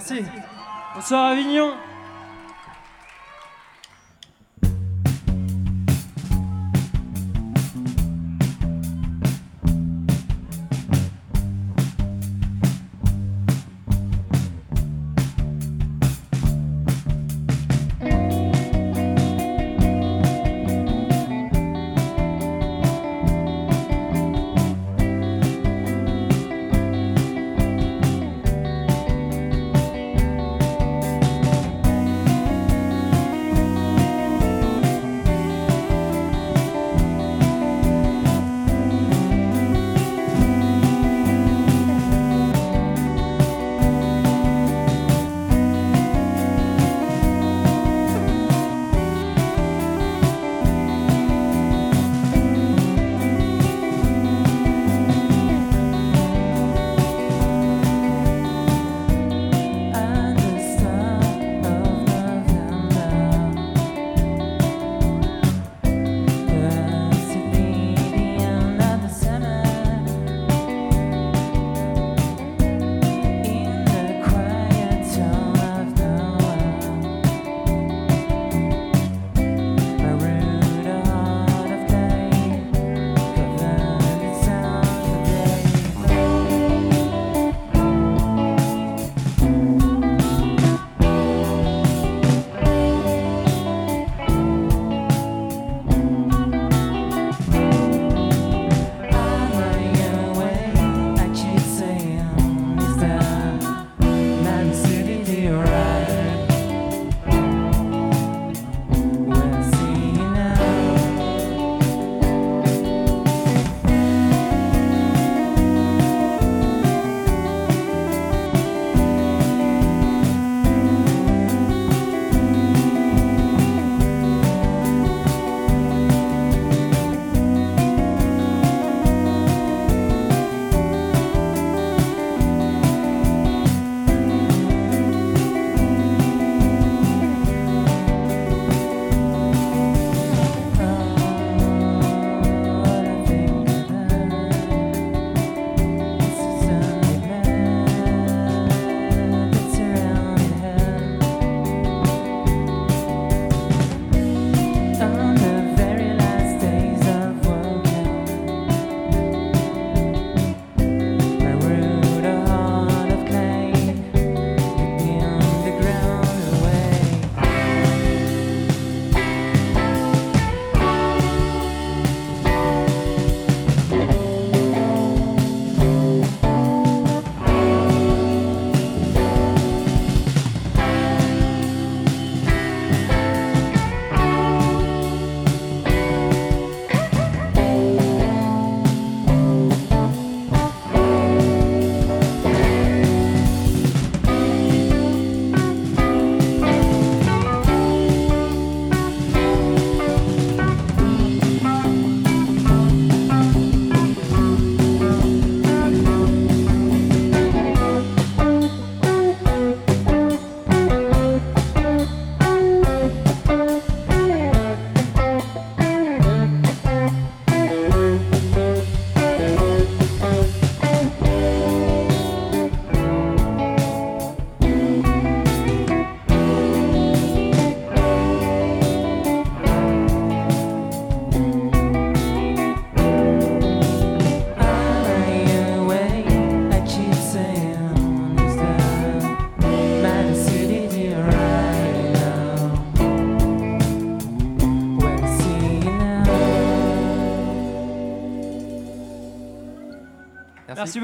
Merci. Bonsoir Avignon.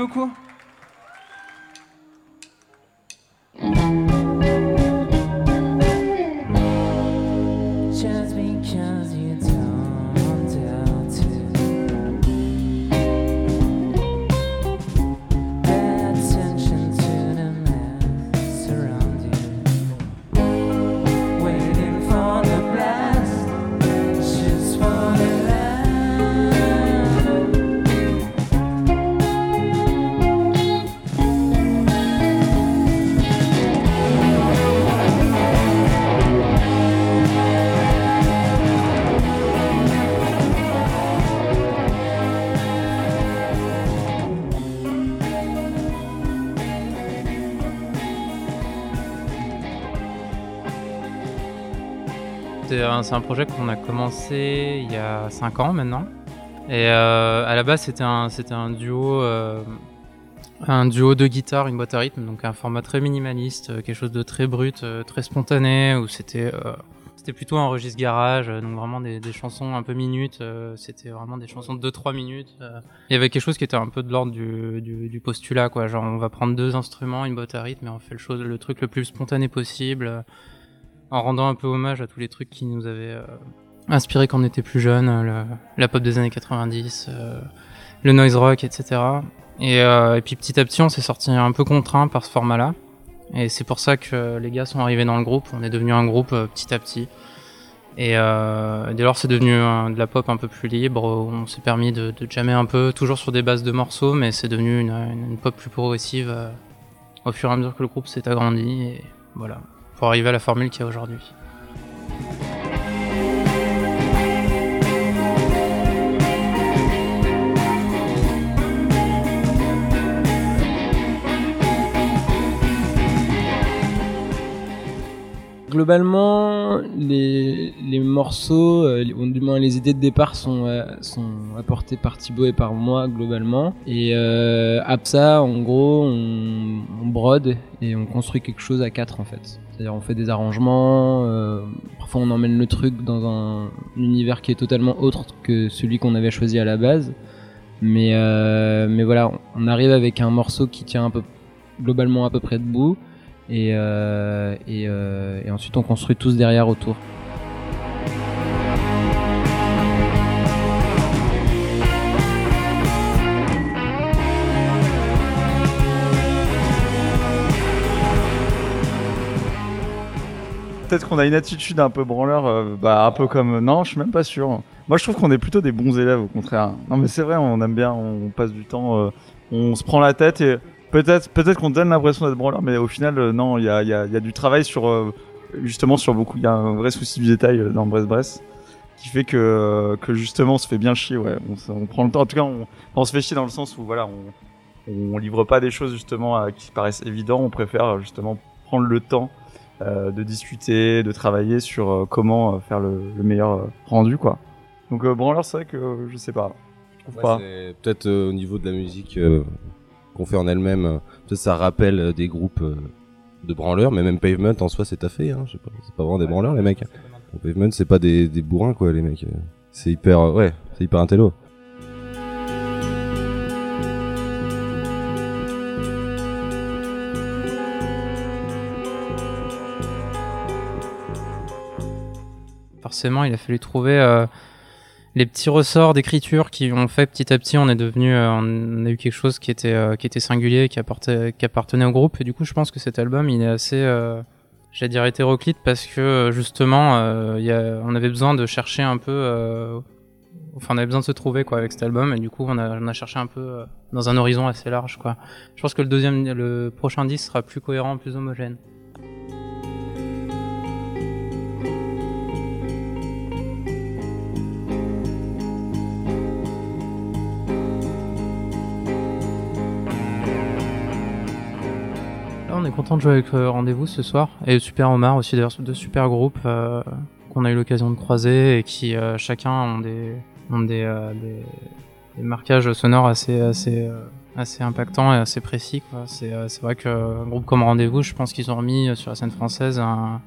Merci beaucoup. Just because you un, c'est un projet qu'on a commencé il y a 5 ans maintenant. Et euh, à la base, c'était un, duo, euh, un duo de guitare, une boîte à rythme, donc un format très minimaliste, euh, quelque chose de très brut, très spontané, où c'était, plutôt un registre garage, donc vraiment des, chansons un peu minutes. c'était vraiment des chansons de 2-3 minutes. Il y avait quelque chose qui était un peu de l'ordre du, postulat, quoi. Genre, on va prendre deux instruments, une boîte à rythme, et on fait le, truc le plus spontané possible, en rendant un peu hommage à tous les trucs qui nous avaient euh, inspiré quand on était plus jeune, euh, la pop des années 90, euh, le noise rock, etc. Et, puis petit à petit, on s'est sorti un peu contraint par ce format-là. Et c'est pour ça que les gars sont arrivés dans le groupe. On est devenu un groupe petit à petit. Et dès lors, c'est devenu de la pop un peu plus libre. On s'est permis de, jammer un peu, toujours sur des bases de morceaux, mais c'est devenu une, pop plus progressive au fur et à mesure que le groupe s'est agrandi. Et voilà, pour arriver à la formule qu'il y a aujourd'hui. Globalement, les, les morceaux, euh, du moins les idées de départ sont, euh, sont apportées par Thibaut et par moi globalement. Et euh, ça, en gros, on, on brode et on construit quelque chose à quatre en fait. C'est-à-dire on fait des arrangements, euh, parfois on emmène le truc dans un univers qui est totalement autre que celui qu'on avait choisi à la base. Mais, euh, mais voilà, on arrive avec un morceau qui tient un peu globalement à peu près debout et, euh, euh, et ensuite on construit tous derrière autour. Peut-être qu'on a une attitude un peu branleur, euh, bah un peu comme. Non, je suis même pas sûr. Moi, je trouve qu'on est plutôt des bons élèves, au contraire. Non, mais c'est vrai, on aime bien, on passe du temps, on se prend la tête et peut-être, peut-être qu'on donne l'impression d'être branleur, mais au final, euh, non, il y a, il y, a, il y a du travail sur, euh, justement, sur beaucoup. Il y a un vrai souci du détail euh, dans Brest-Brest qui fait que, que justement, on se fait bien chier. Ouais, on, prend le temps. En tout cas, on, on se fait chier dans le sens où voilà, on, on livre pas des choses justement qui paraissent évidentes. On préfère justement prendre le temps de discuter, de travailler sur comment faire le, le meilleur rendu, quoi. Donc branleur, c'est vrai que je sais pas. Je trouve Ouais, pas. peut-être au niveau de la musique qu'on fait en elle-même, euh, ça rappelle euh, des groupes euh, de branleurs, mais même Pavement en soi c'est taffé, hein, je sais pas, c'est pas vraiment des branleurs les mecs. hein. Pavement c'est pas des, des bourrins quoi les mecs, euh. c'est hyper, euh, ouais, c'est hyper intello. Forcément, il a fallu trouver euh, les petits ressorts d'écriture qui ont fait petit à petit, on est devenu, euh, on a eu quelque chose qui était euh, singulier, qui qui appartenait au groupe. Et du coup, je pense que cet album, il est assez, euh, j'allais dire hétéroclite parce que justement, on avait besoin de chercher un peu, enfin, on avait besoin de se trouver quoi avec cet album. Et du coup, on a, on a cherché un peu dans un horizon assez large quoi. Je pense que le deuxième, le prochain disque sera plus cohérent, plus homogène. On est content de jouer avec euh, Rendez-vous ce soir. Et Super Omar aussi, d'ailleurs, deux super groupes euh, qu'on a eu l'occasion de croiser et qui euh, chacun ont des, ont des, des, marquages sonores assez, assez, assez impactants et assez précis. C'est vrai qu'un groupe comme Rendez-vous, je pense qu'ils ont remis sur la scène française un-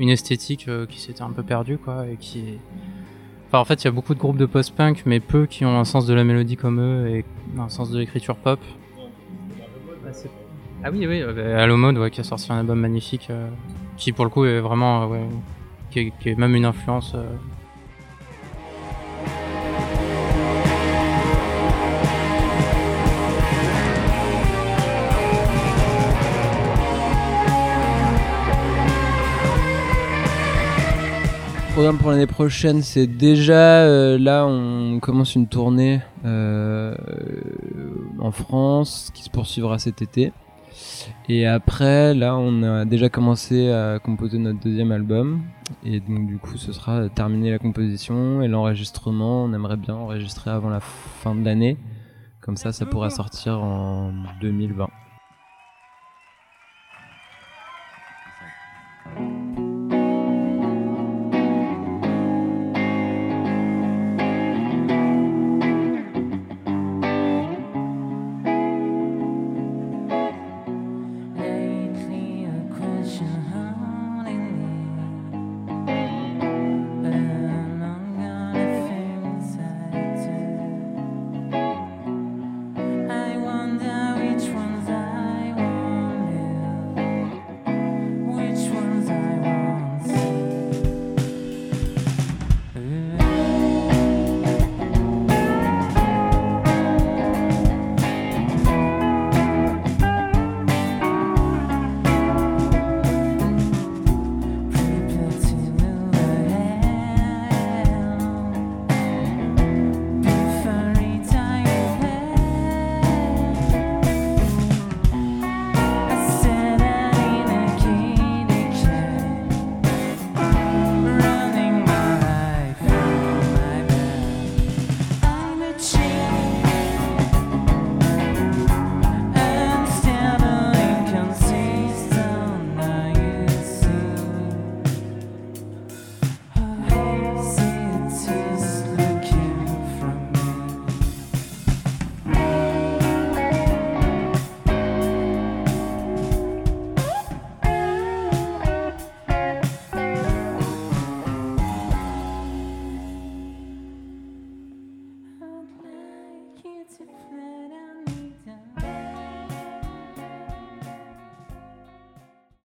une esthétique qui s'était un peu perdue. Quoi, et qui... enfin, en fait, il y a beaucoup de groupes de post-punk, mais peu qui ont un sens de la mélodie comme eux et un sens de l'écriture pop. Ah oui, oui, euh, bah, Allo Mode, ouais, qui a sorti un album magnifique, euh, qui pour le coup est vraiment, euh, qui est, même une influence. euh. Programme pour l'année prochaine, c'est déjà là, on commence une tournée en France qui se poursuivra cet été. Et après, là, on a déjà commencé à composer notre deuxième album. Et donc, du coup, ce sera terminer la composition et l'enregistrement. On aimerait bien enregistrer avant la fin de l'année. Comme ça, ça pourra sortir en 2020.